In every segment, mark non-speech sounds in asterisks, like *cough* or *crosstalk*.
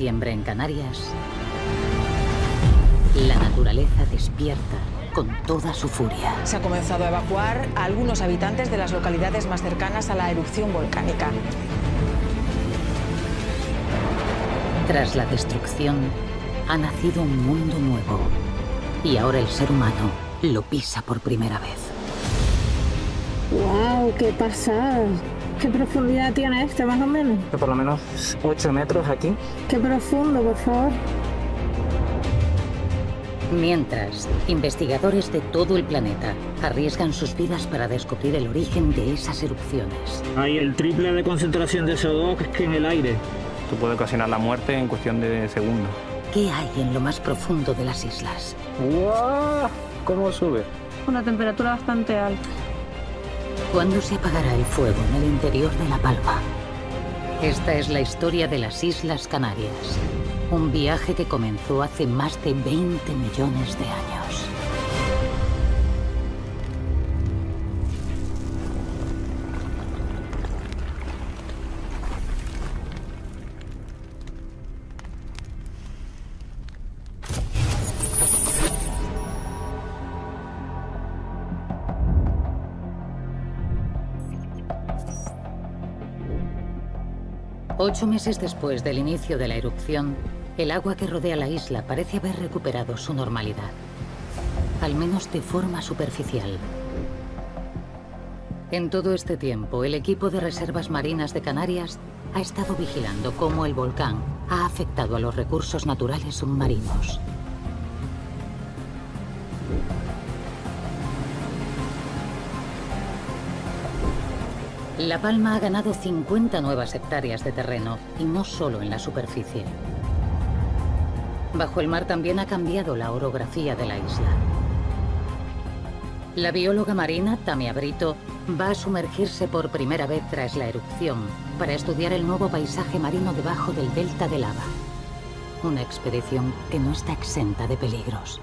septiembre en Canarias, la naturaleza despierta con toda su furia. Se ha comenzado a evacuar a algunos habitantes de las localidades más cercanas a la erupción volcánica. Tras la destrucción, ha nacido un mundo nuevo. Y ahora el ser humano lo pisa por primera vez. ¡Wow! ¡Qué pasada! ¿Qué profundidad tiene este, más o menos? Por lo menos 8 metros aquí. ¡Qué profundo, por favor! Mientras, investigadores de todo el planeta arriesgan sus vidas para descubrir el origen de esas erupciones. Hay el triple de concentración de CO2 que en el aire. Esto puede ocasionar la muerte en cuestión de segundos. ¿Qué hay en lo más profundo de las islas? ¡Wow! ¿Cómo sube? Una temperatura bastante alta. ¿Cuándo se apagará el fuego en el interior de La Palma? Esta es la historia de las Islas Canarias. Un viaje que comenzó hace más de 20 millones de años. Ocho meses después del inicio de la erupción, el agua que rodea la isla parece haber recuperado su normalidad. Al menos de forma superficial. En todo este tiempo, el equipo de reservas marinas de Canarias ha estado vigilando cómo el volcán ha afectado a los recursos naturales submarinos. La Palma ha ganado 50 nuevas hectáreas de terreno, y no solo en la superficie. Bajo el mar también ha cambiado la orografía de la isla. La bióloga marina, Tamia Brito, va a sumergirse por primera vez tras la erupción para estudiar el nuevo paisaje marino debajo del delta de lava. Una expedición que no está exenta de peligros.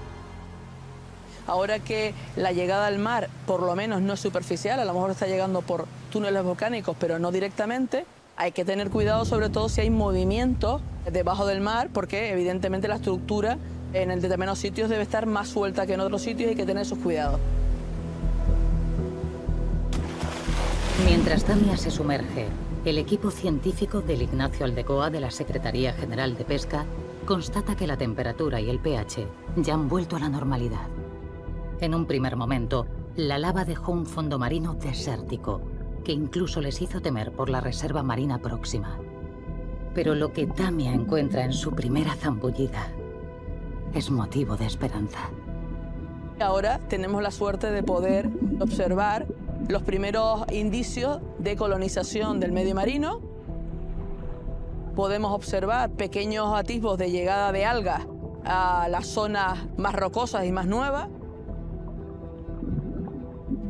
Ahora que la llegada al mar, por lo menos no es superficial, a lo mejor está llegando por túneles volcánicos, pero no directamente, hay que tener cuidado sobre todo si hay movimiento debajo del mar, porque evidentemente la estructura en el determinados sitios debe estar más suelta que en otros sitios y hay que tener esos cuidados. Mientras Tamia se sumerge, el equipo científico del Ignacio Aldecoa de la Secretaría General de Pesca constata que la temperatura y el pH ya han vuelto a la normalidad. En un primer momento, la lava dejó un fondo marino desértico, que incluso les hizo temer por la reserva marina próxima. Pero lo que Tamia encuentra en su primera zambullida es motivo de esperanza. Ahora tenemos la suerte de poder observar los primeros indicios de colonización del medio marino. Podemos observar pequeños atisbos de llegada de algas a las zonas más rocosas y más nuevas.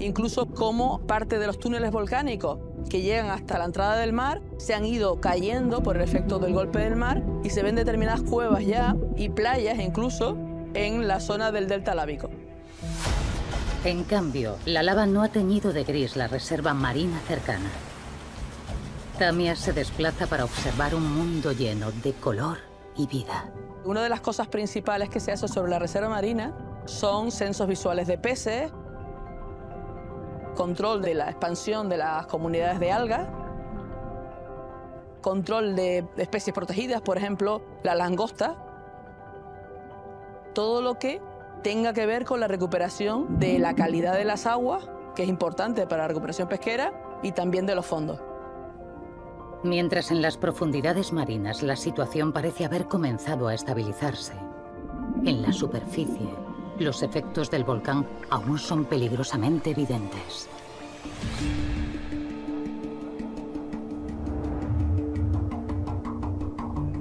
Incluso como parte de los túneles volcánicos que llegan hasta la entrada del mar se han ido cayendo por el efecto del golpe del mar y se ven determinadas cuevas ya y playas incluso en la zona del delta lábico. En cambio, la lava no ha teñido de gris la reserva marina cercana. Tamia se desplaza para observar un mundo lleno de color y vida. Una de las cosas principales que se hace sobre la reserva marina son censos visuales de peces, control de la expansión de las comunidades de algas, control de especies protegidas, por ejemplo, la langosta, todo lo que tenga que ver con la recuperación de la calidad de las aguas, que es importante para la recuperación pesquera, y también de los fondos. Mientras en las profundidades marinas la situación parece haber comenzado a estabilizarse, en la superficie los efectos del volcán aún son peligrosamente evidentes.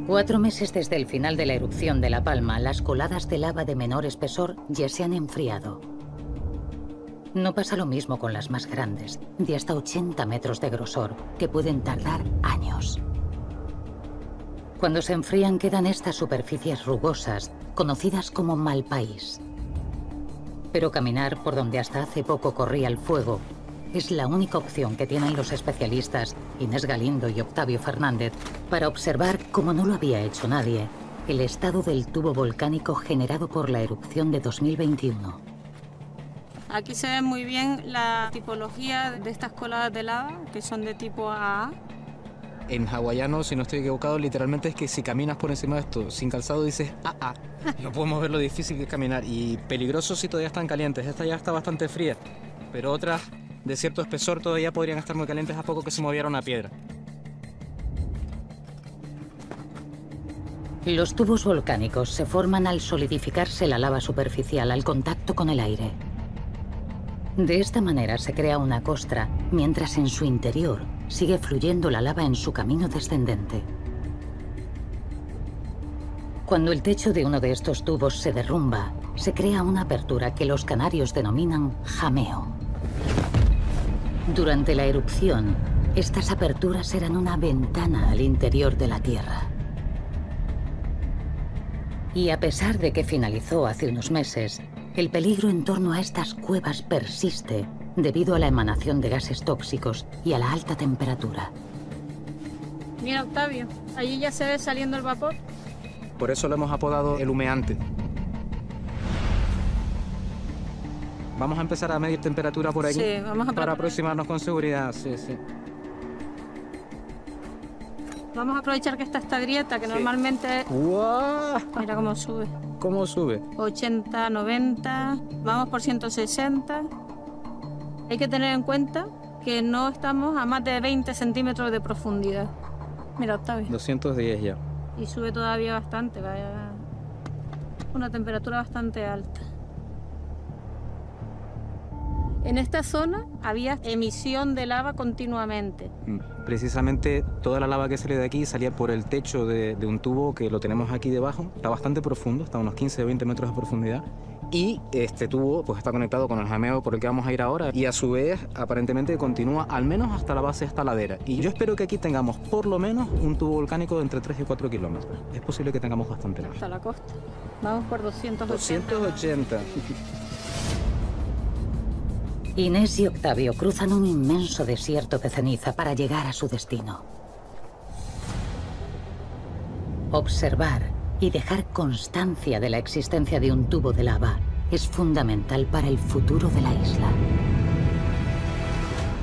Cuatro meses desde el final de la erupción de La Palma, las coladas de lava de menor espesor ya se han enfriado. No pasa lo mismo con las más grandes, de hasta 80 metros de grosor, que pueden tardar años. Cuando se enfrían quedan estas superficies rugosas, conocidas como malpaís. Pero caminar por donde hasta hace poco corría el fuego es la única opción que tienen los especialistas Inés Galindo y Octavio Fernández para observar, como no lo había hecho nadie, el estado del tubo volcánico generado por la erupción de 2021. Aquí se ve muy bien la tipología de estas coladas de lava, que son de tipo AA. En hawaiano, si no estoy equivocado, literalmente es que si caminas por encima de esto sin calzado dices AA. *laughs* No podemos ver lo difícil que es caminar y peligroso si todavía están calientes. Esta ya está bastante fría, pero otras de cierto espesor todavía podrían estar muy calientes a poco que se moviera una piedra. Los tubos volcánicos se forman al solidificarse la lava superficial al contacto con el aire. De esta manera se crea una costra, mientras en su interior sigue fluyendo la lava en su camino descendente. Cuando el techo de uno de estos tubos se derrumba, se crea una apertura que los canarios denominan jameo. Durante la erupción, estas aperturas eran una ventana al interior de la Tierra. Y a pesar de que finalizó hace unos meses, el peligro en torno a estas cuevas persiste debido a la emanación de gases tóxicos y a la alta temperatura. Mira, Octavio, allí ya se ve saliendo el vapor. Por eso lo hemos apodado el humeante. Vamos a empezar a medir temperatura por aquí. Sí, vamos a Para aproximarnos con seguridad, sí, sí. Vamos a aprovechar que está esta grieta, que Sí. normalmente... ¡Guau! Mira cómo sube. ¿Cómo sube? 80, 90, vamos por 160. Hay que tener en cuenta que no estamos a más de 20 centímetros de profundidad. Mira, Octavio. 210 ya. Y sube todavía bastante, vaya. Una temperatura bastante alta. En esta zona había emisión de lava continuamente. Mm. Precisamente toda la lava que sale de aquí salía por el techo de, de un tubo que lo tenemos aquí debajo. Está bastante profundo, está a unos 15 o 20 metros de profundidad. Y este tubo pues está conectado con el jameo por el que vamos a ir ahora. Y a su vez, aparentemente continúa al menos hasta la base de esta ladera. Y yo espero que aquí tengamos por lo menos un tubo volcánico de entre 3 y 4 kilómetros. Es posible que tengamos bastante más. hasta la costa. Vamos por 280. 280. Inés y Octavio cruzan un inmenso desierto de ceniza para llegar a su destino. Observar y dejar constancia de la existencia de un tubo de lava es fundamental para el futuro de la isla.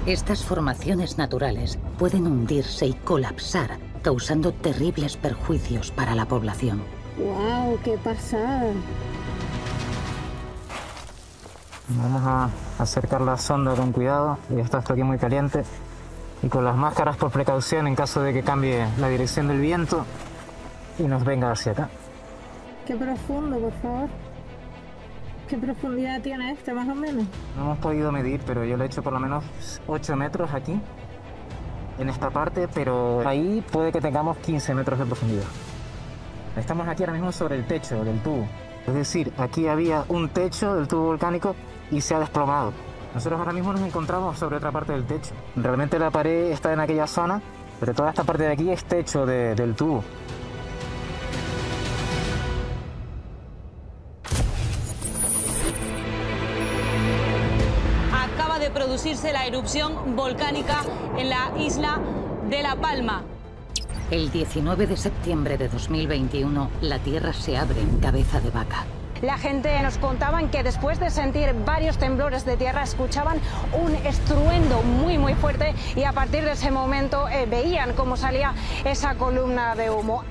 Estas formaciones naturales pueden hundirse y colapsar, causando terribles perjuicios para la población. ¡Wow! ¡Qué pasada! Vamos a acercar la sonda con cuidado. Ya está esto aquí muy caliente. Y con las máscaras por precaución en caso de que cambie la dirección del viento y nos venga hacia acá. ¡Qué profundo, por favor! ¿Qué profundidad tiene este, más o menos? No hemos podido medir, pero yo le he hecho por lo menos 8 metros aquí, en esta parte, pero ahí puede que tengamos 15 metros de profundidad. Estamos aquí ahora mismo sobre el techo del tubo. Es decir, aquí había un techo del tubo volcánico y se ha desplomado. Nosotros ahora mismo nos encontramos sobre otra parte del techo. Realmente la pared está en aquella zona, pero toda esta parte de aquí es techo de- del tubo. De producirse la erupción volcánica en la isla de La Palma. El 19 de septiembre de 2021, la Tierra se abre en cabeza de vaca. La gente nos contaban que después de sentir varios temblores de tierra escuchaban un estruendo muy muy fuerte y a partir de ese momento eh, veían cómo salía esa columna de humo.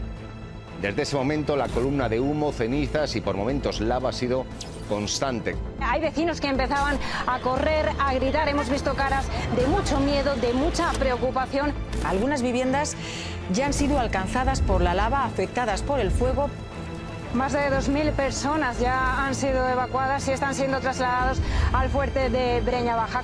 Desde ese momento la columna de humo, cenizas y por momentos lava ha sido constante. Hay vecinos que empezaban a correr, a gritar. Hemos visto caras de mucho miedo, de mucha preocupación. Algunas viviendas ya han sido alcanzadas por la lava, afectadas por el fuego. Más de 2.000 personas ya han sido evacuadas y están siendo trasladados al fuerte de Breña Baja.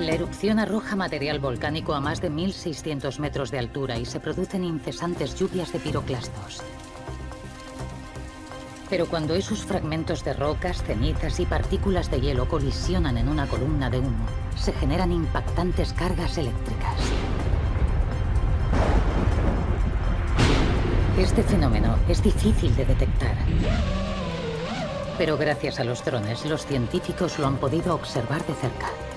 La erupción arroja material volcánico a más de 1.600 metros de altura y se producen incesantes lluvias de piroclastos. Pero cuando esos fragmentos de rocas, cenizas y partículas de hielo colisionan en una columna de humo, se generan impactantes cargas eléctricas. Este fenómeno es difícil de detectar. Pero gracias a los drones, los científicos lo han podido observar de cerca.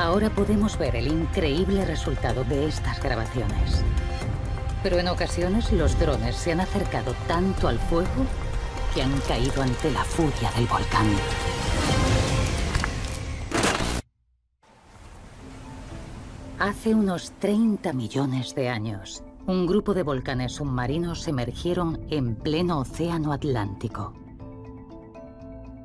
Ahora podemos ver el increíble resultado de estas grabaciones. Pero en ocasiones los drones se han acercado tanto al fuego que han caído ante la furia del volcán. Hace unos 30 millones de años, un grupo de volcanes submarinos emergieron en pleno océano Atlántico.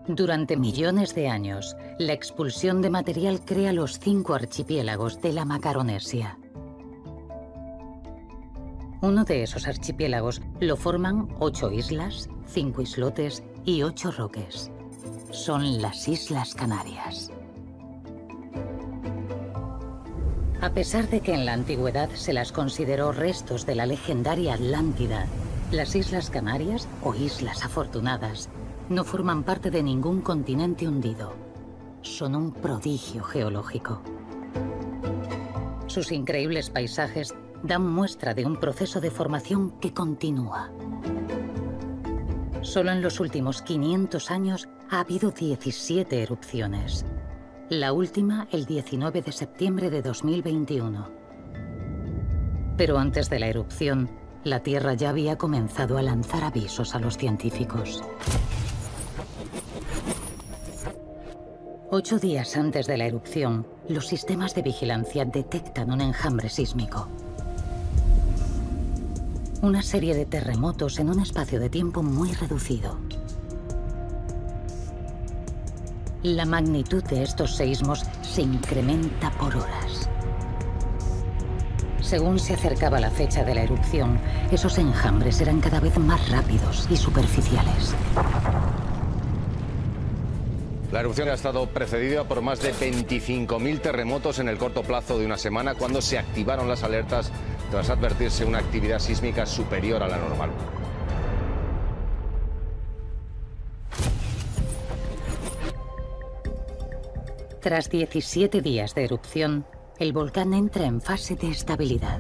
Durante millones de años, la expulsión de material crea los cinco archipiélagos de la Macaronesia. Uno de esos archipiélagos lo forman ocho islas, cinco islotes y ocho roques. Son las Islas Canarias. A pesar de que en la antigüedad se las consideró restos de la legendaria Atlántida, las Islas Canarias, o Islas Afortunadas, no forman parte de ningún continente hundido. Son un prodigio geológico. Sus increíbles paisajes dan muestra de un proceso de formación que continúa. Solo en los últimos 500 años ha habido 17 erupciones. La última el 19 de septiembre de 2021. Pero antes de la erupción, la Tierra ya había comenzado a lanzar avisos a los científicos. Ocho días antes de la erupción, los sistemas de vigilancia detectan un enjambre sísmico. Una serie de terremotos en un espacio de tiempo muy reducido. La magnitud de estos seísmos se incrementa por horas. Según se acercaba la fecha de la erupción, esos enjambres eran cada vez más rápidos y superficiales. La erupción ha estado precedida por más de 25.000 terremotos en el corto plazo de una semana cuando se activaron las alertas tras advertirse una actividad sísmica superior a la normal. Tras 17 días de erupción, el volcán entra en fase de estabilidad.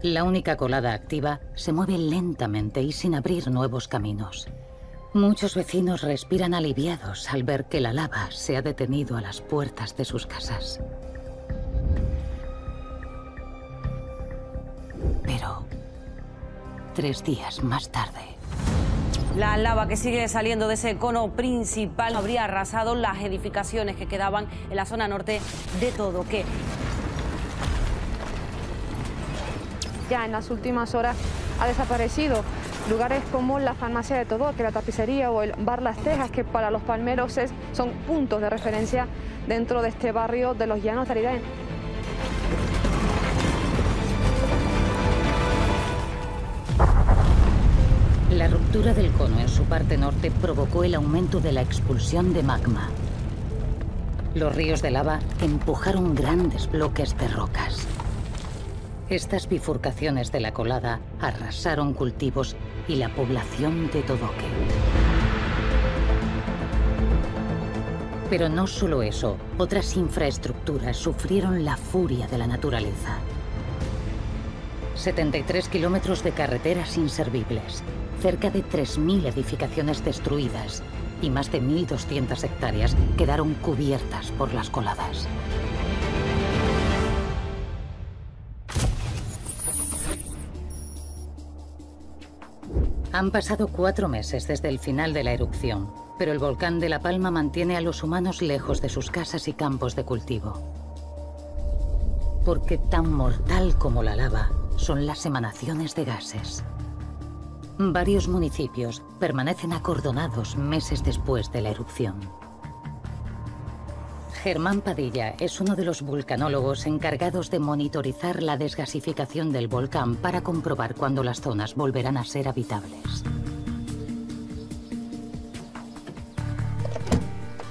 La única colada activa se mueve lentamente y sin abrir nuevos caminos. Muchos vecinos respiran aliviados al ver que la lava se ha detenido a las puertas de sus casas. Pero, tres días más tarde, la lava que sigue saliendo de ese cono principal habría arrasado las edificaciones que quedaban en la zona norte de Todoque. Ya en las últimas horas ha desaparecido lugares como la farmacia de Todoque, la tapicería o el bar Las Tejas, que para los palmeros son puntos de referencia dentro de este barrio de los Llanos de Aridén. La ruptura del cono en su parte norte provocó el aumento de la expulsión de magma. Los ríos de lava empujaron grandes bloques de rocas. Estas bifurcaciones de la colada arrasaron cultivos y la población de Todoque. Pero no solo eso, otras infraestructuras sufrieron la furia de la naturaleza. 73 kilómetros de carreteras inservibles, cerca de 3.000 edificaciones destruidas y más de 1.200 hectáreas quedaron cubiertas por las coladas. Han pasado cuatro meses desde el final de la erupción, pero el volcán de La Palma mantiene a los humanos lejos de sus casas y campos de cultivo. Porque tan mortal como la lava son las emanaciones de gases. Varios municipios permanecen acordonados meses después de la erupción. Germán Padilla es uno de los vulcanólogos encargados de monitorizar la desgasificación del volcán para comprobar cuándo las zonas volverán a ser habitables.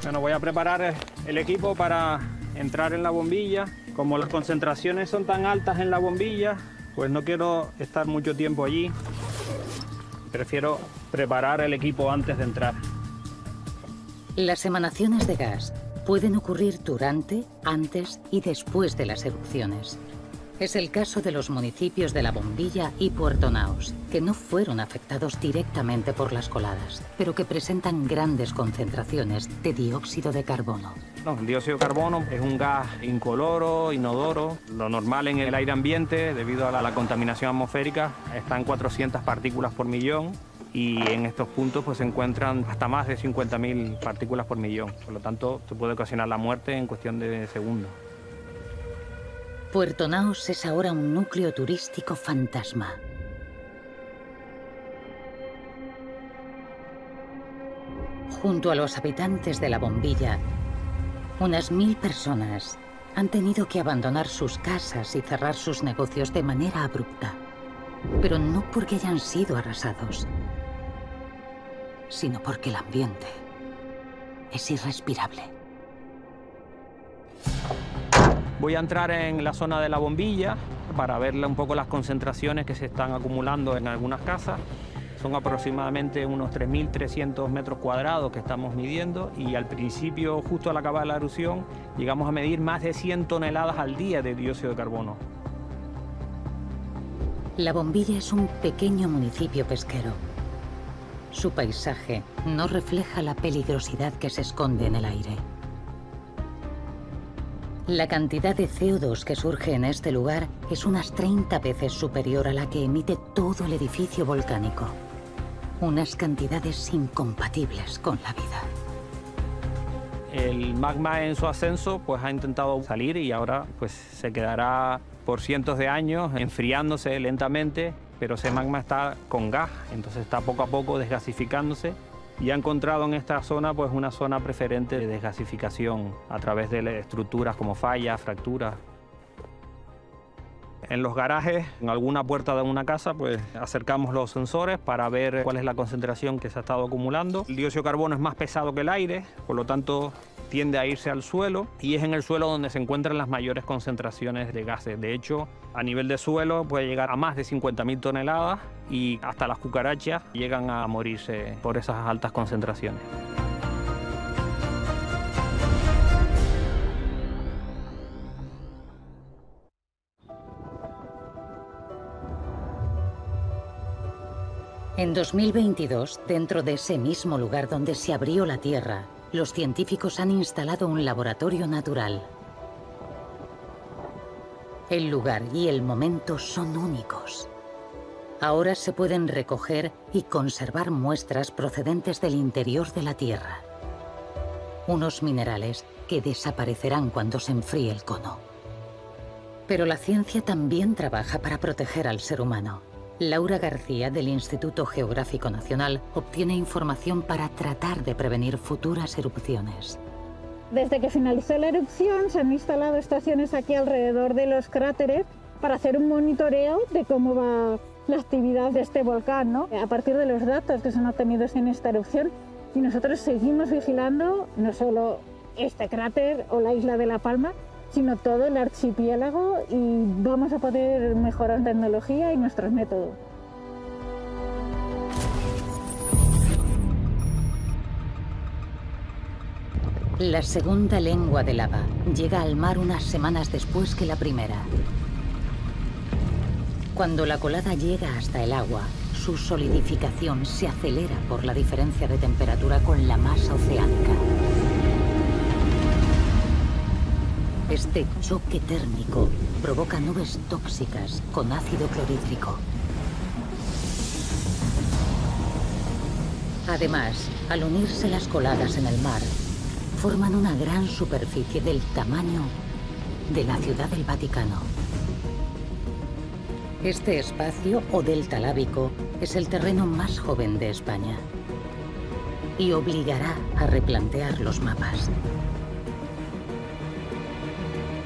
Bueno, voy a preparar el equipo para entrar en la bombilla. Como las concentraciones son tan altas en la bombilla, pues no quiero estar mucho tiempo allí. Prefiero preparar el equipo antes de entrar. Las emanaciones de gas pueden ocurrir durante, antes y después de las erupciones. Es el caso de los municipios de La Bombilla y Puerto Naos, que no fueron afectados directamente por las coladas, pero que presentan grandes concentraciones de dióxido de carbono. el dióxido de carbono es un gas incoloro, inodoro. Lo normal en el aire ambiente, debido a la, contaminación atmosférica, está en 400 partículas por millón y en estos puntos pues, se encuentran hasta más de 50.000 partículas por millón. Por lo tanto, se puede ocasionar la muerte en cuestión de segundos. Puerto Naos es ahora un núcleo turístico fantasma. Junto a los habitantes de la bombilla, unas mil personas han tenido que abandonar sus casas y cerrar sus negocios de manera abrupta. Pero no porque hayan sido arrasados, sino porque el ambiente es irrespirable. Voy a entrar en la zona de la bombilla para verle un poco las concentraciones que se están acumulando en algunas casas. Son aproximadamente unos 3.300 metros cuadrados que estamos midiendo y al principio, justo al acabar la erupción, llegamos a medir más de 100 toneladas al día de dióxido de carbono. La bombilla es un pequeño municipio pesquero. Su paisaje no refleja la peligrosidad que se esconde en el aire. La cantidad de CO2 que surge en este lugar es unas 30 veces superior a la que emite todo el edificio volcánico. Unas cantidades incompatibles con la vida. El magma en su ascenso pues ha intentado salir y ahora pues se quedará por cientos de años enfriándose lentamente, pero ese magma está con gas, entonces está poco a poco desgasificándose y ha encontrado en esta zona pues una zona preferente de desgasificación a través de estructuras como fallas, fracturas. En los garajes, en alguna puerta de una casa, pues acercamos los sensores para ver cuál es la concentración que se ha estado acumulando. El dióxido de carbono es más pesado que el aire, por lo tanto tiende a irse al suelo y es en el suelo donde se encuentran las mayores concentraciones de gases. De hecho, a nivel de suelo puede llegar a más de 50.000 toneladas y hasta las cucarachas llegan a morirse por esas altas concentraciones. En 2022, dentro de ese mismo lugar donde se abrió la Tierra, los científicos han instalado un laboratorio natural. El lugar y el momento son únicos. Ahora se pueden recoger y conservar muestras procedentes del interior de la Tierra. Unos minerales que desaparecerán cuando se enfríe el cono. Pero la ciencia también trabaja para proteger al ser humano. Laura García del Instituto Geográfico Nacional obtiene información para tratar de prevenir futuras erupciones. Desde que finalizó la erupción se han instalado estaciones aquí alrededor de los cráteres para hacer un monitoreo de cómo va la actividad de este volcán, ¿no? a partir de los datos que son obtenidos en esta erupción. Y nosotros seguimos vigilando no solo este cráter o la isla de La Palma, sino todo el archipiélago y vamos a poder mejorar tecnología y nuestros métodos. La segunda lengua de lava llega al mar unas semanas después que la primera. Cuando la colada llega hasta el agua, su solidificación se acelera por la diferencia de temperatura con la masa oceánica. Este choque térmico provoca nubes tóxicas con ácido clorhídrico. Además, al unirse las coladas en el mar, forman una gran superficie del tamaño de la Ciudad del Vaticano. Este espacio o delta lábico es el terreno más joven de España y obligará a replantear los mapas.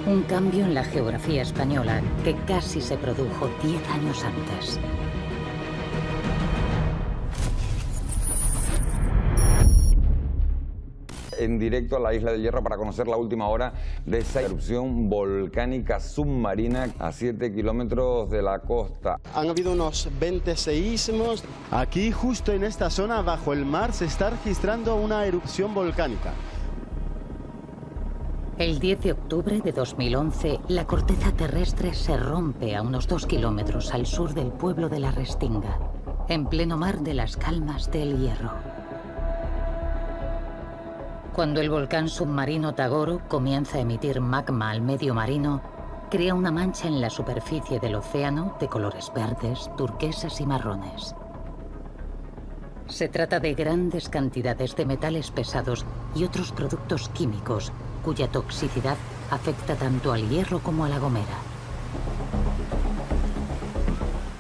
Un cambio en la geografía española que casi se produjo 10 años antes. en directo a la isla de Hierro para conocer la última hora de esa erupción volcánica submarina a 7 kilómetros de la costa. Han habido unos 20 seísmos. Aquí, justo en esta zona, bajo el mar, se está registrando una erupción volcánica. El 10 de octubre de 2011, la corteza terrestre se rompe a unos dos kilómetros al sur del pueblo de La Restinga, en pleno mar de las calmas del Hierro. Cuando el volcán submarino Tagoro comienza a emitir magma al medio marino, crea una mancha en la superficie del océano de colores verdes, turquesas y marrones. Se trata de grandes cantidades de metales pesados y otros productos químicos cuya toxicidad afecta tanto al hierro como a la gomera.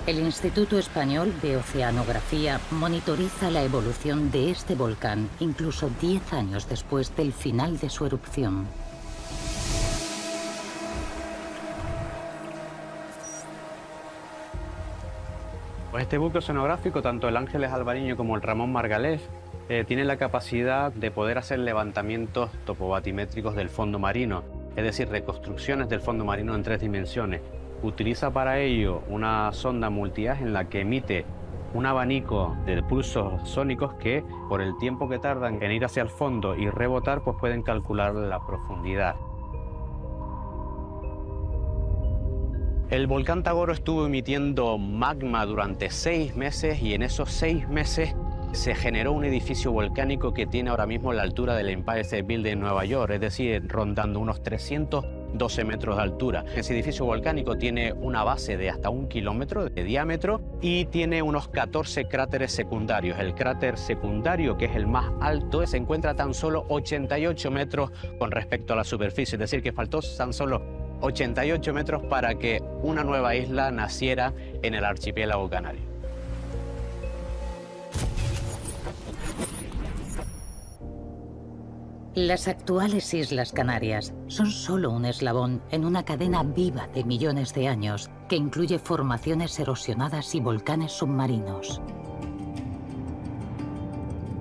El Instituto Español de Oceanografía monitoriza la evolución de este volcán incluso 10 años después del final de su erupción. Pues este buque oceanográfico, tanto el Ángeles Alvariño como el Ramón Margalef, eh, tiene la capacidad de poder hacer levantamientos topobatimétricos del fondo marino, es decir, reconstrucciones del fondo marino en tres dimensiones. Utiliza para ello una sonda multiaje en la que emite un abanico de pulsos sónicos que, por el tiempo que tardan en ir hacia el fondo y rebotar, pues pueden calcular la profundidad. El volcán Tagoro estuvo emitiendo magma durante seis meses y en esos seis meses se generó un edificio volcánico que tiene ahora mismo la altura del Empire State Building en Nueva York, es decir, rondando unos 312 metros de altura. Ese edificio volcánico tiene una base de hasta un kilómetro de diámetro y tiene unos 14 cráteres secundarios. El cráter secundario, que es el más alto, se encuentra tan solo 88 metros con respecto a la superficie, es decir, que faltó tan solo 88 metros para que una nueva isla naciera en el archipiélago canario. Las actuales Islas Canarias son solo un eslabón en una cadena viva de millones de años que incluye formaciones erosionadas y volcanes submarinos.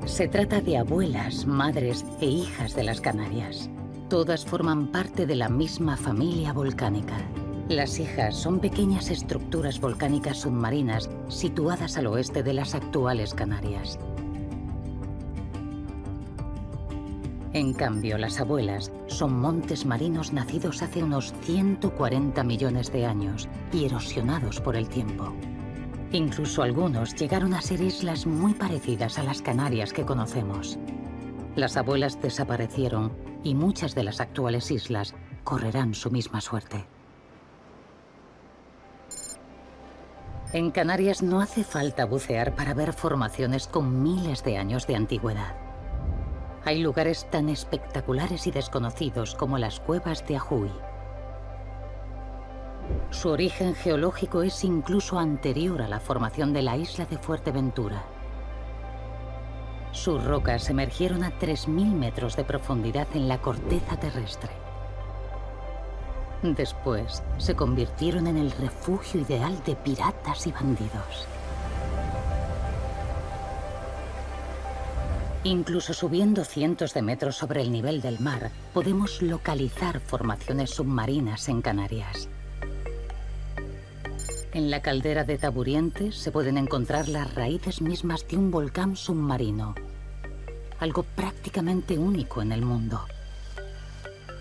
Se trata de abuelas, madres e hijas de las Canarias. Todas forman parte de la misma familia volcánica. Las hijas son pequeñas estructuras volcánicas submarinas situadas al oeste de las actuales Canarias. En cambio, las abuelas son montes marinos nacidos hace unos 140 millones de años y erosionados por el tiempo. Incluso algunos llegaron a ser islas muy parecidas a las Canarias que conocemos. Las abuelas desaparecieron y muchas de las actuales islas correrán su misma suerte. En Canarias no hace falta bucear para ver formaciones con miles de años de antigüedad. Hay lugares tan espectaculares y desconocidos como las cuevas de Ajuy. Su origen geológico es incluso anterior a la formación de la isla de Fuerteventura. Sus rocas emergieron a 3.000 metros de profundidad en la corteza terrestre. Después, se convirtieron en el refugio ideal de piratas y bandidos. Incluso subiendo cientos de metros sobre el nivel del mar, podemos localizar formaciones submarinas en Canarias. En la caldera de Taburiente se pueden encontrar las raíces mismas de un volcán submarino, algo prácticamente único en el mundo.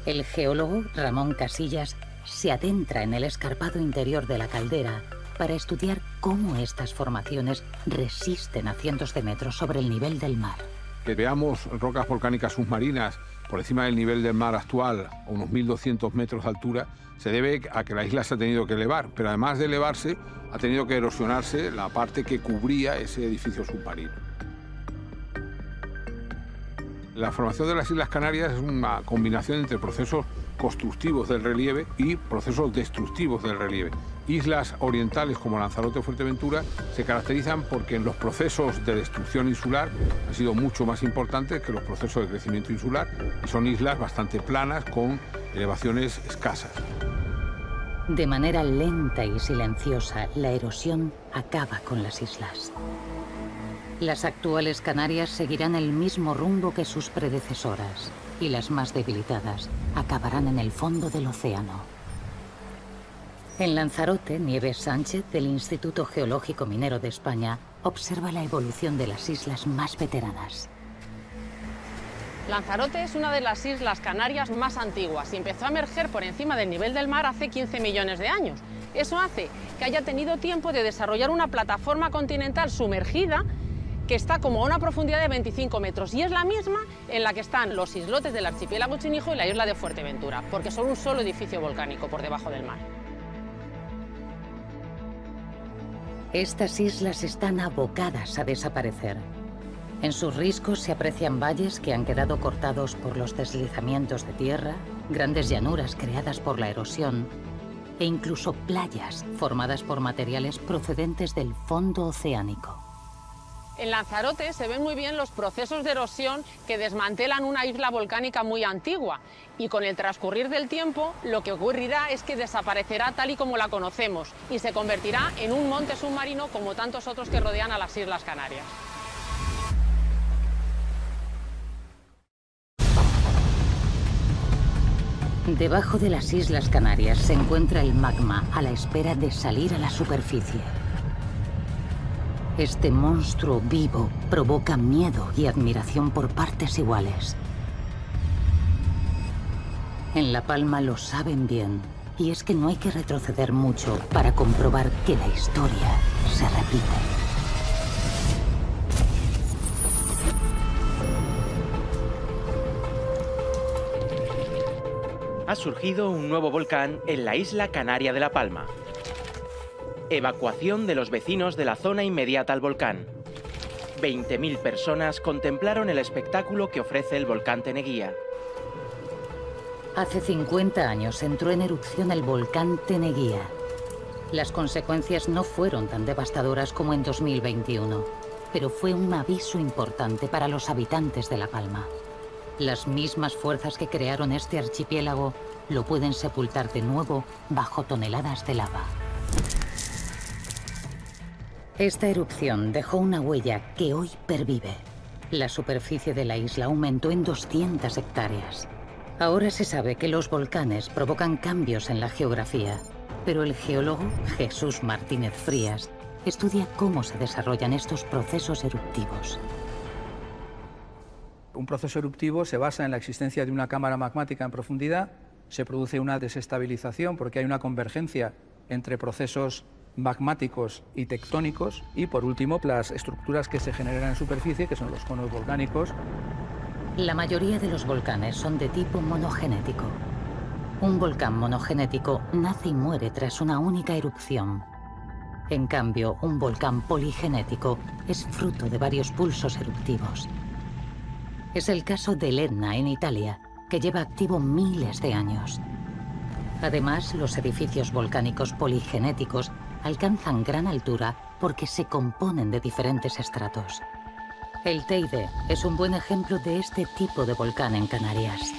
El geólogo Ramón Casillas se adentra en el escarpado interior de la caldera para estudiar cómo estas formaciones resisten a cientos de metros sobre el nivel del mar que veamos rocas volcánicas submarinas por encima del nivel del mar actual, a unos 1.200 metros de altura, se debe a que la isla se ha tenido que elevar, pero además de elevarse, ha tenido que erosionarse la parte que cubría ese edificio submarino. La formación de las Islas Canarias es una combinación entre procesos constructivos del relieve y procesos destructivos del relieve. Islas orientales como Lanzarote o Fuerteventura se caracterizan porque en los procesos de destrucción insular han sido mucho más importantes que los procesos de crecimiento insular y son islas bastante planas con elevaciones escasas. De manera lenta y silenciosa, la erosión acaba con las islas. Las actuales Canarias seguirán el mismo rumbo que sus predecesoras y las más debilitadas acabarán en el fondo del océano. En Lanzarote, Nieves Sánchez, del Instituto Geológico Minero de España, observa la evolución de las islas más veteranas. Lanzarote es una de las islas canarias más antiguas y empezó a emerger por encima del nivel del mar hace 15 millones de años. Eso hace que haya tenido tiempo de desarrollar una plataforma continental sumergida que está como a una profundidad de 25 metros y es la misma en la que están los islotes del archipiélago Chinijo y la isla de Fuerteventura, porque son un solo edificio volcánico por debajo del mar. Estas islas están abocadas a desaparecer. En sus riscos se aprecian valles que han quedado cortados por los deslizamientos de tierra, grandes llanuras creadas por la erosión e incluso playas formadas por materiales procedentes del fondo oceánico. En Lanzarote se ven muy bien los procesos de erosión que desmantelan una isla volcánica muy antigua y con el transcurrir del tiempo lo que ocurrirá es que desaparecerá tal y como la conocemos y se convertirá en un monte submarino como tantos otros que rodean a las Islas Canarias. Debajo de las Islas Canarias se encuentra el magma a la espera de salir a la superficie. Este monstruo vivo provoca miedo y admiración por partes iguales. En La Palma lo saben bien, y es que no hay que retroceder mucho para comprobar que la historia se repite. ha surgido un nuevo volcán en la isla canaria de La Palma. Evacuación de los vecinos de la zona inmediata al volcán. 20.000 personas contemplaron el espectáculo que ofrece el volcán Teneguía. Hace 50 años entró en erupción el volcán Teneguía. Las consecuencias no fueron tan devastadoras como en 2021, pero fue un aviso importante para los habitantes de La Palma. Las mismas fuerzas que crearon este archipiélago lo pueden sepultar de nuevo bajo toneladas de lava. Esta erupción dejó una huella que hoy pervive. La superficie de la isla aumentó en 200 hectáreas. Ahora se sabe que los volcanes provocan cambios en la geografía, pero el geólogo Jesús Martínez Frías estudia cómo se desarrollan estos procesos eruptivos. Un proceso eruptivo se basa en la existencia de una cámara magmática en profundidad, se produce una desestabilización porque hay una convergencia entre procesos magmáticos y tectónicos y por último las estructuras que se generan en superficie, que son los conos volcánicos. La mayoría de los volcanes son de tipo monogenético. Un volcán monogenético nace y muere tras una única erupción. En cambio, un volcán poligenético es fruto de varios pulsos eruptivos. Es el caso del Etna en Italia, que lleva activo miles de años. Además, los edificios volcánicos poligenéticos alcanzan gran altura porque se componen de diferentes estratos. El Teide es un buen ejemplo de este tipo de volcán en Canarias.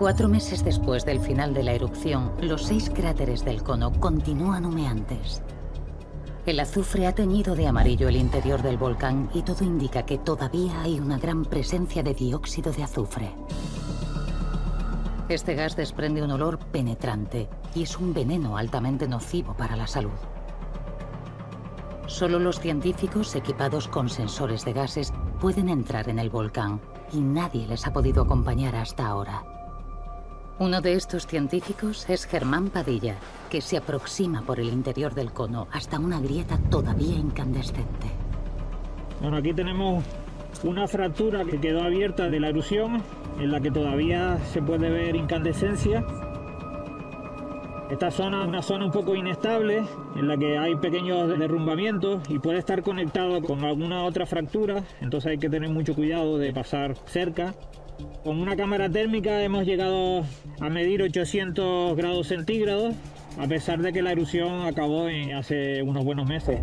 Cuatro meses después del final de la erupción, los seis cráteres del cono continúan humeantes. El azufre ha teñido de amarillo el interior del volcán y todo indica que todavía hay una gran presencia de dióxido de azufre. Este gas desprende un olor penetrante y es un veneno altamente nocivo para la salud. Solo los científicos equipados con sensores de gases pueden entrar en el volcán y nadie les ha podido acompañar hasta ahora. Uno de estos científicos es Germán Padilla, que se aproxima por el interior del cono hasta una grieta todavía incandescente. Bueno, aquí tenemos una fractura que quedó abierta de la erupción, en la que todavía se puede ver incandescencia. Esta zona es una zona un poco inestable, en la que hay pequeños derrumbamientos y puede estar conectado con alguna otra fractura, entonces hay que tener mucho cuidado de pasar cerca. Con una cámara térmica hemos llegado a medir 800 grados centígrados, a pesar de que la erupción acabó hace unos buenos meses.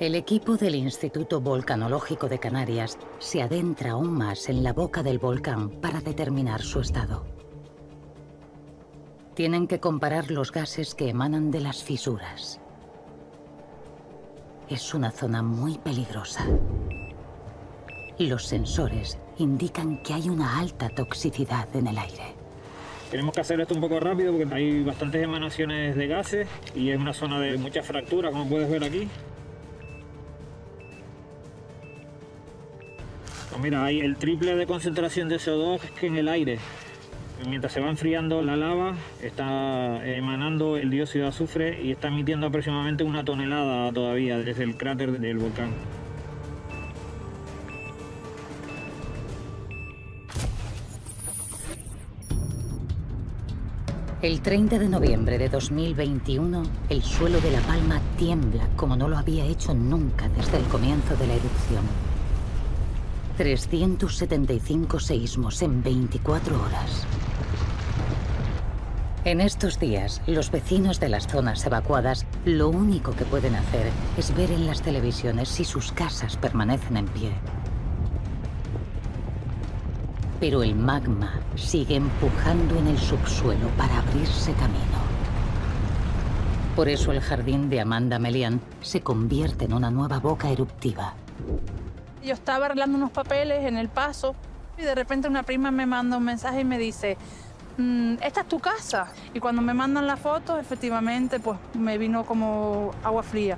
El equipo del Instituto Volcanológico de Canarias se adentra aún más en la boca del volcán para determinar su estado. Tienen que comparar los gases que emanan de las fisuras. Es una zona muy peligrosa. Los sensores indican que hay una alta toxicidad en el aire. Tenemos que hacer esto un poco rápido porque hay bastantes emanaciones de gases y es una zona de mucha fractura, como puedes ver aquí. Mira, hay el triple de concentración de CO2 que en el aire. Mientras se va enfriando la lava, está emanando el dióxido de azufre y está emitiendo aproximadamente una tonelada todavía desde el cráter del volcán. El 30 de noviembre de 2021, el suelo de La Palma tiembla como no lo había hecho nunca desde el comienzo de la erupción. 375 seísmos en 24 horas. En estos días, los vecinos de las zonas evacuadas lo único que pueden hacer es ver en las televisiones si sus casas permanecen en pie. Pero el magma sigue empujando en el subsuelo para abrirse camino. Por eso el jardín de Amanda Melian se convierte en una nueva boca eruptiva. Yo estaba arreglando unos papeles en el paso y de repente una prima me manda un mensaje y me dice, "Mm, esta es tu casa. Y cuando me mandan la foto, efectivamente, pues me vino como agua fría.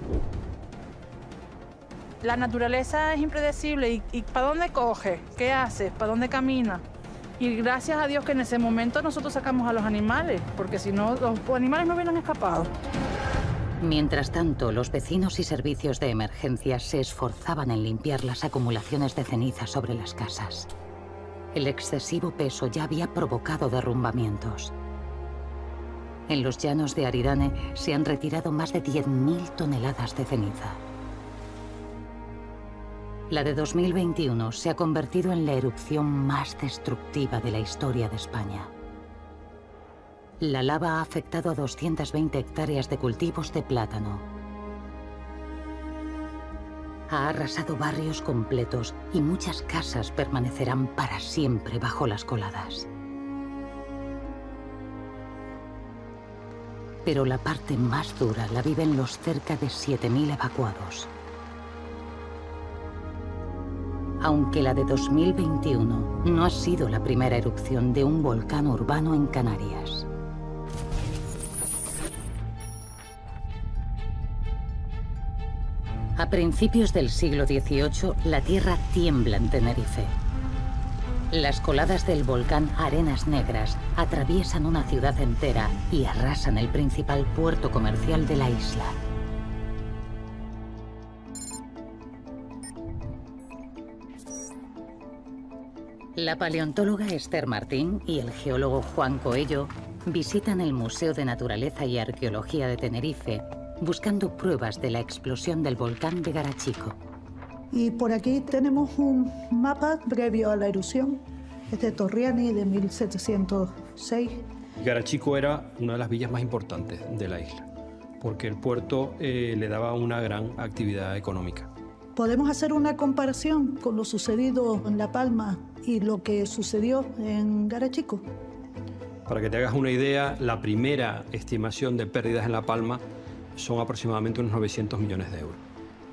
La naturaleza es impredecible. ¿Y, y para dónde coge? ¿Qué hace? ¿Para dónde camina? Y gracias a Dios que en ese momento nosotros sacamos a los animales, porque si no, los animales no hubieran escapado. Mientras tanto, los vecinos y servicios de emergencia se esforzaban en limpiar las acumulaciones de ceniza sobre las casas. El excesivo peso ya había provocado derrumbamientos. En los llanos de Aridane se han retirado más de 10.000 toneladas de ceniza. La de 2021 se ha convertido en la erupción más destructiva de la historia de España. La lava ha afectado a 220 hectáreas de cultivos de plátano. Ha arrasado barrios completos y muchas casas permanecerán para siempre bajo las coladas. Pero la parte más dura la viven los cerca de 7.000 evacuados. Aunque la de 2021 no ha sido la primera erupción de un volcán urbano en Canarias. A principios del siglo XVIII, la tierra tiembla en Tenerife. Las coladas del volcán Arenas Negras atraviesan una ciudad entera y arrasan el principal puerto comercial de la isla. La paleontóloga Esther Martín y el geólogo Juan Coello visitan el Museo de Naturaleza y Arqueología de Tenerife buscando pruebas de la explosión del volcán de Garachico. Y por aquí tenemos un mapa previo a la erupción, es de Torriani de 1706. Garachico era una de las villas más importantes de la isla, porque el puerto eh, le daba una gran actividad económica. Podemos hacer una comparación con lo sucedido en La Palma y lo que sucedió en Garachico. Para que te hagas una idea, la primera estimación de pérdidas en La Palma son aproximadamente unos 900 millones de euros.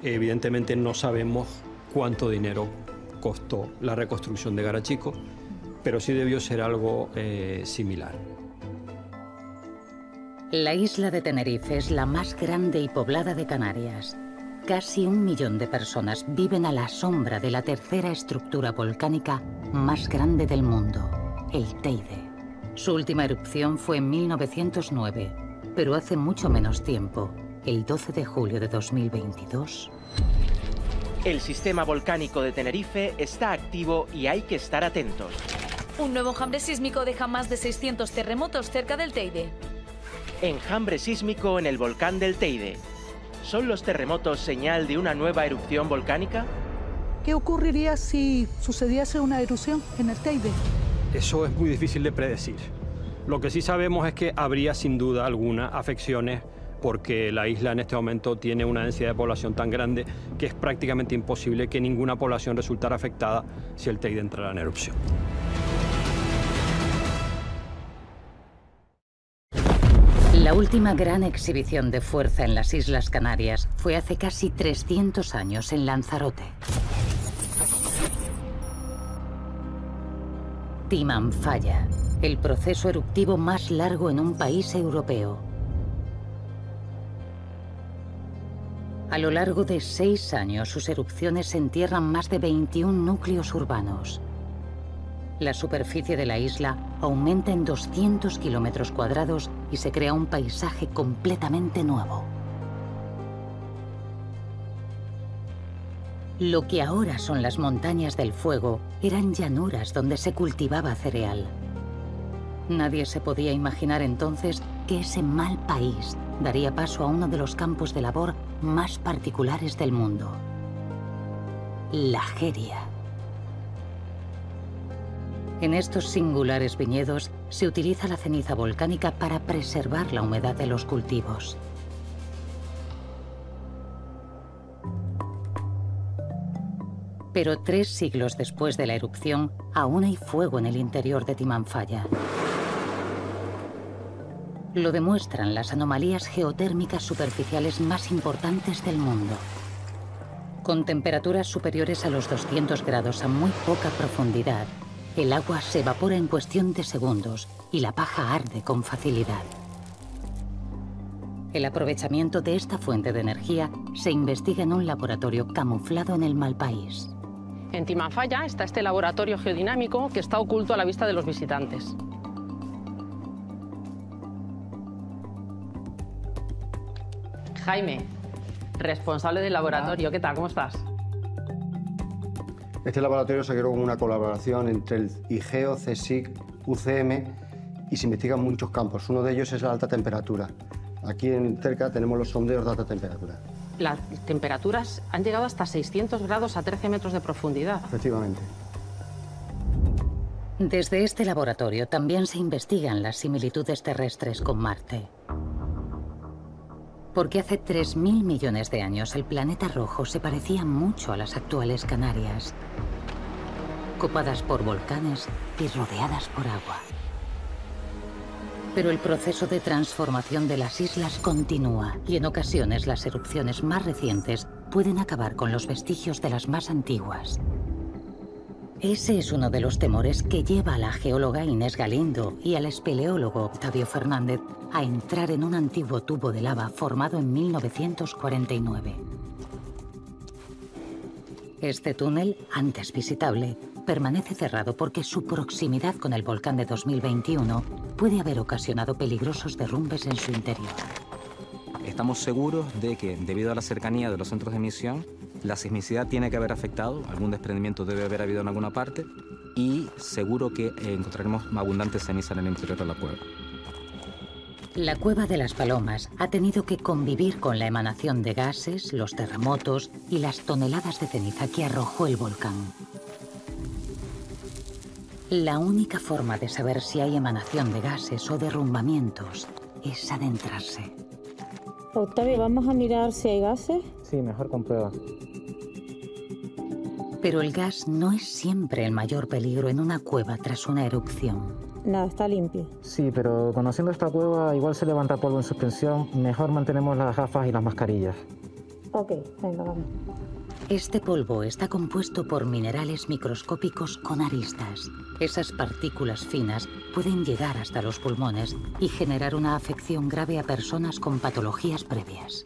Evidentemente no sabemos cuánto dinero costó la reconstrucción de Garachico, pero sí debió ser algo eh, similar. La isla de Tenerife es la más grande y poblada de Canarias. Casi un millón de personas viven a la sombra de la tercera estructura volcánica más grande del mundo, el Teide. Su última erupción fue en 1909, pero hace mucho menos tiempo, el 12 de julio de 2022. El sistema volcánico de Tenerife está activo y hay que estar atentos. Un nuevo enjambre sísmico deja más de 600 terremotos cerca del Teide. Enjambre sísmico en el volcán del Teide. ¿Son los terremotos señal de una nueva erupción volcánica? ¿Qué ocurriría si sucediese una erupción en el Teide? Eso es muy difícil de predecir. Lo que sí sabemos es que habría sin duda alguna afecciones porque la isla en este momento tiene una densidad de población tan grande que es prácticamente imposible que ninguna población resultara afectada si el Teide entrara en erupción. La última gran exhibición de fuerza en las Islas Canarias fue hace casi 300 años en Lanzarote. Timan falla, el proceso eruptivo más largo en un país europeo. A lo largo de seis años, sus erupciones entierran más de 21 núcleos urbanos. La superficie de la isla aumenta en 200 kilómetros cuadrados y se crea un paisaje completamente nuevo. Lo que ahora son las montañas del fuego eran llanuras donde se cultivaba cereal. Nadie se podía imaginar entonces que ese mal país daría paso a uno de los campos de labor más particulares del mundo. La Geria. En estos singulares viñedos se utiliza la ceniza volcánica para preservar la humedad de los cultivos. Pero tres siglos después de la erupción, aún hay fuego en el interior de Timanfaya. Lo demuestran las anomalías geotérmicas superficiales más importantes del mundo. Con temperaturas superiores a los 200 grados a muy poca profundidad, el agua se evapora en cuestión de segundos y la paja arde con facilidad. El aprovechamiento de esta fuente de energía se investiga en un laboratorio camuflado en el Malpaís. En Timanfaya está este laboratorio geodinámico que está oculto a la vista de los visitantes. Jaime, responsable del laboratorio, ¿qué tal? ¿Cómo estás? Este laboratorio se creó con una colaboración entre el IGEO, CSIC, UCM y se investigan muchos campos. Uno de ellos es la alta temperatura. Aquí en cerca tenemos los sondeos de alta temperatura. Las temperaturas han llegado hasta 600 grados a 13 metros de profundidad. Efectivamente. Desde este laboratorio también se investigan las similitudes terrestres con Marte. Porque hace 3.000 millones de años el planeta rojo se parecía mucho a las actuales Canarias, copadas por volcanes y rodeadas por agua. Pero el proceso de transformación de las islas continúa y en ocasiones las erupciones más recientes pueden acabar con los vestigios de las más antiguas. Ese es uno de los temores que lleva a la geóloga Inés Galindo y al espeleólogo Octavio Fernández a entrar en un antiguo tubo de lava formado en 1949. Este túnel, antes visitable, permanece cerrado porque su proximidad con el volcán de 2021 puede haber ocasionado peligrosos derrumbes en su interior. Estamos seguros de que, debido a la cercanía de los centros de emisión, la sismicidad tiene que haber afectado, algún desprendimiento debe haber habido en alguna parte y seguro que encontraremos abundante ceniza en el interior de la cueva. La cueva de las palomas ha tenido que convivir con la emanación de gases, los terremotos y las toneladas de ceniza que arrojó el volcán. La única forma de saber si hay emanación de gases o derrumbamientos es adentrarse. Octavio, vamos a mirar si hay gases. Sí, mejor comprueba. Pero el gas no es siempre el mayor peligro en una cueva tras una erupción. Nada, está limpio. Sí, pero conociendo esta cueva, igual se levanta polvo en suspensión. Mejor mantenemos las gafas y las mascarillas. Ok, venga, vamos. Este polvo está compuesto por minerales microscópicos con aristas. Esas partículas finas pueden llegar hasta los pulmones y generar una afección grave a personas con patologías previas.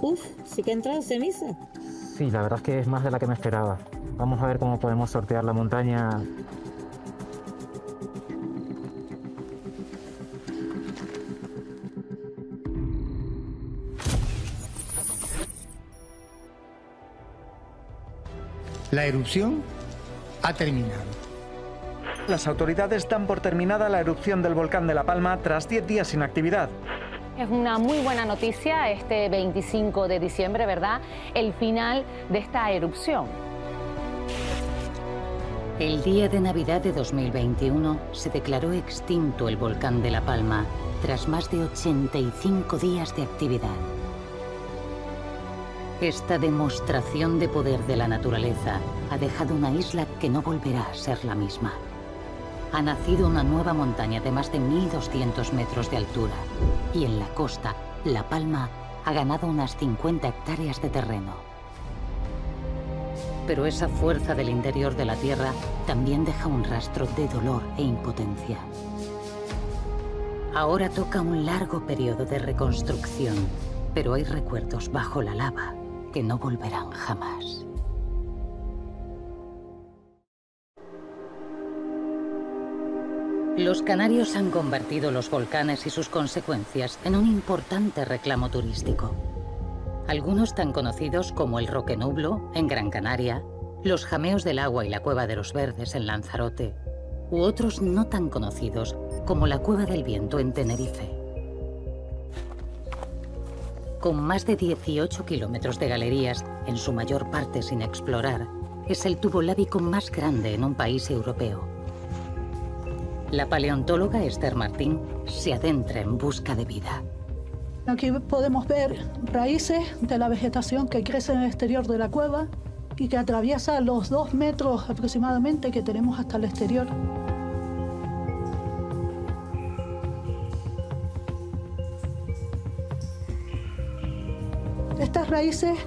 Uf, sí que ha entrado ceniza. Sí, la verdad es que es más de la que me esperaba. Vamos a ver cómo podemos sortear la montaña. La erupción ha terminado. Las autoridades dan por terminada la erupción del volcán de La Palma tras 10 días sin actividad. Es una muy buena noticia este 25 de diciembre, ¿verdad? El final de esta erupción. El día de Navidad de 2021 se declaró extinto el volcán de La Palma tras más de 85 días de actividad. Esta demostración de poder de la naturaleza ha dejado una isla que no volverá a ser la misma. Ha nacido una nueva montaña de más de 1.200 metros de altura y en la costa, La Palma ha ganado unas 50 hectáreas de terreno. Pero esa fuerza del interior de la Tierra también deja un rastro de dolor e impotencia. Ahora toca un largo periodo de reconstrucción, pero hay recuerdos bajo la lava que no volverán jamás. Los canarios han convertido los volcanes y sus consecuencias en un importante reclamo turístico. Algunos tan conocidos como el Roque Nublo, en Gran Canaria, los Jameos del Agua y la Cueva de los Verdes, en Lanzarote, u otros no tan conocidos como la Cueva del Viento, en Tenerife. Con más de 18 kilómetros de galerías, en su mayor parte sin explorar, es el tubo lábico más grande en un país europeo. La paleontóloga Esther Martín se adentra en busca de vida. Aquí podemos ver raíces de la vegetación que crece en el exterior de la cueva y que atraviesa los dos metros aproximadamente que tenemos hasta el exterior. Estas raíces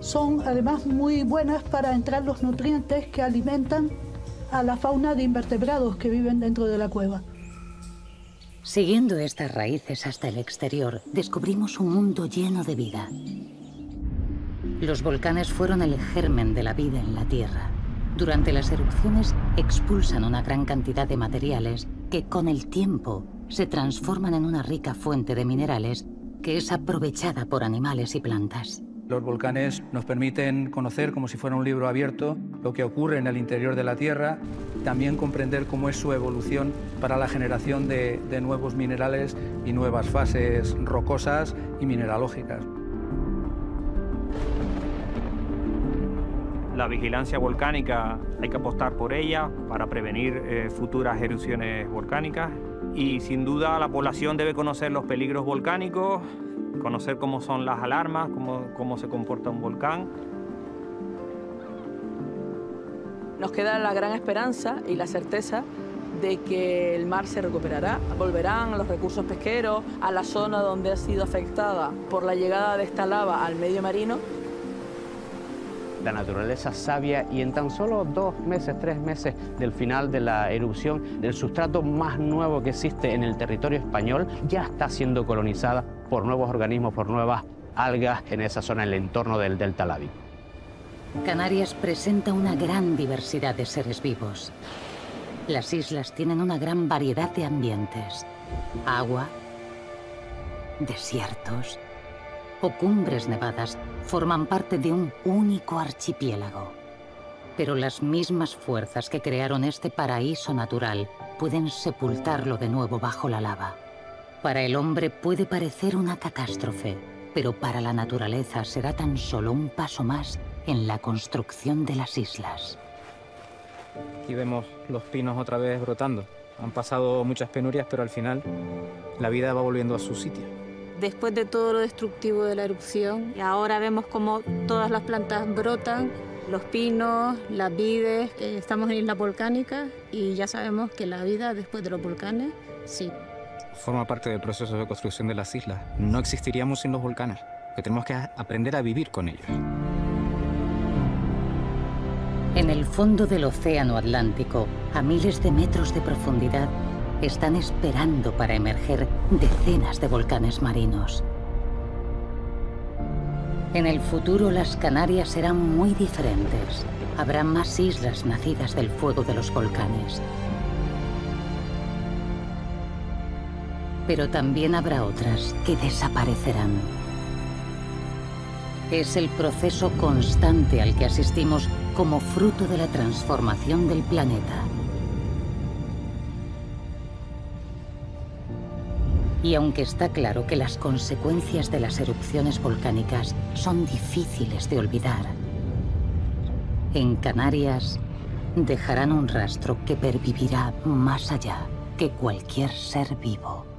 son además muy buenas para entrar los nutrientes que alimentan a la fauna de invertebrados que viven dentro de la cueva. Siguiendo estas raíces hasta el exterior, descubrimos un mundo lleno de vida. Los volcanes fueron el germen de la vida en la Tierra. Durante las erupciones expulsan una gran cantidad de materiales que con el tiempo se transforman en una rica fuente de minerales que es aprovechada por animales y plantas. Los volcanes nos permiten conocer, como si fuera un libro abierto, lo que ocurre en el interior de la Tierra, también comprender cómo es su evolución para la generación de, nuevos minerales y nuevas fases rocosas y mineralógicas. La vigilancia volcánica hay que apostar por ella para prevenir eh, futuras erupciones volcánicas y sin duda la población debe conocer los peligros volcánicos, conocer cómo son las alarmas, cómo, cómo se comporta un volcán. Nos queda la gran esperanza y la certeza de que el mar se recuperará, volverán los recursos pesqueros a la zona donde ha sido afectada por la llegada de esta lava al medio marino. La naturaleza sabia y en tan solo dos meses, tres meses del final de la erupción, el sustrato más nuevo que existe en el territorio español ya está siendo colonizada por nuevos organismos, por nuevas algas en esa zona, en el entorno del delta lábico. Canarias presenta una gran diversidad de seres vivos. Las islas tienen una gran variedad de ambientes. Agua, desiertos, o cumbres nevadas forman parte de un único archipiélago. Pero las mismas fuerzas que crearon este paraíso natural pueden sepultarlo de nuevo bajo la lava. Para el hombre puede parecer una catástrofe, pero para la naturaleza será tan solo un paso más en la construcción de las islas. Aquí vemos los pinos otra vez brotando. Han pasado muchas penurias, pero al final la vida va volviendo a su sitio después de todo lo destructivo de la erupción. Y ahora vemos como todas las plantas brotan, los pinos, las vides. estamos en isla volcánica y ya sabemos que la vida después de los volcanes, sí. Forma parte del proceso de construcción de las islas. No existiríamos sin los volcanes, tenemos que aprender a vivir con ellos. En el fondo del Océano Atlántico, a miles de metros de profundidad, están esperando para emerger decenas de volcanes marinos. En el futuro las Canarias serán muy diferentes. Habrá más islas nacidas del fuego de los volcanes. Pero también habrá otras que desaparecerán. Es el proceso constante al que asistimos como fruto de la transformación del planeta. Y aunque está claro que las consecuencias de las erupciones volcánicas son difíciles de olvidar, en Canarias dejarán un rastro que pervivirá más allá que cualquier ser vivo.